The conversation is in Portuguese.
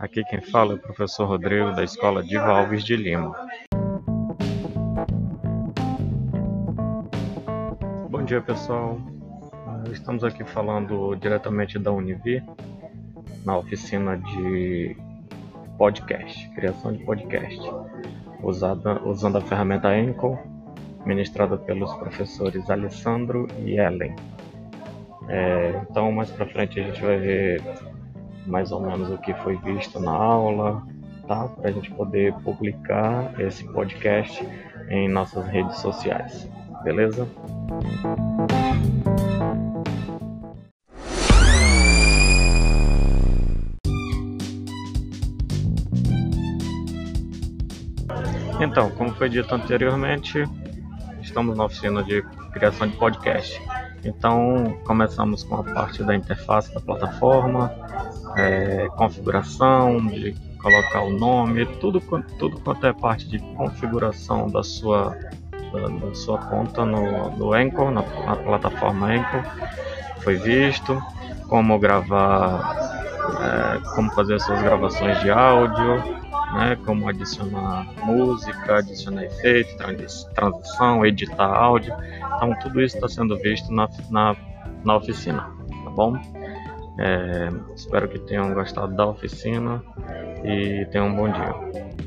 Aqui quem fala é o professor Rodrigo da Escola Diva Alves de Lima. Bom dia pessoal, ah, estamos aqui falando diretamente da Univir na oficina de podcast, criação de podcast, usada, usando a ferramenta Anchor, ministrada pelos professores Alessandro e Ellen. É, então mais para frente a gente vai ver mais ou menos o que foi visto na aula, tá? Para a gente poder publicar esse podcast em nossas redes sociais, beleza? Então, como foi dito anteriormente, estamos na oficina de criação de podcast. Então, começamos com a parte da interface da plataforma, é, configuração, de colocar o nome, tudo, tudo quanto é parte de configuração da sua, da, da sua conta no, no Anchor, na, na, plataforma Anchor, foi visto, como gravar, é, como fazer suas gravações de áudio, né, como adicionar música, adicionar efeito, transição, editar áudio. Então tudo isso está sendo visto na, na, na oficina, tá bom? É, espero que tenham gostado da oficina e tenham um bom dia.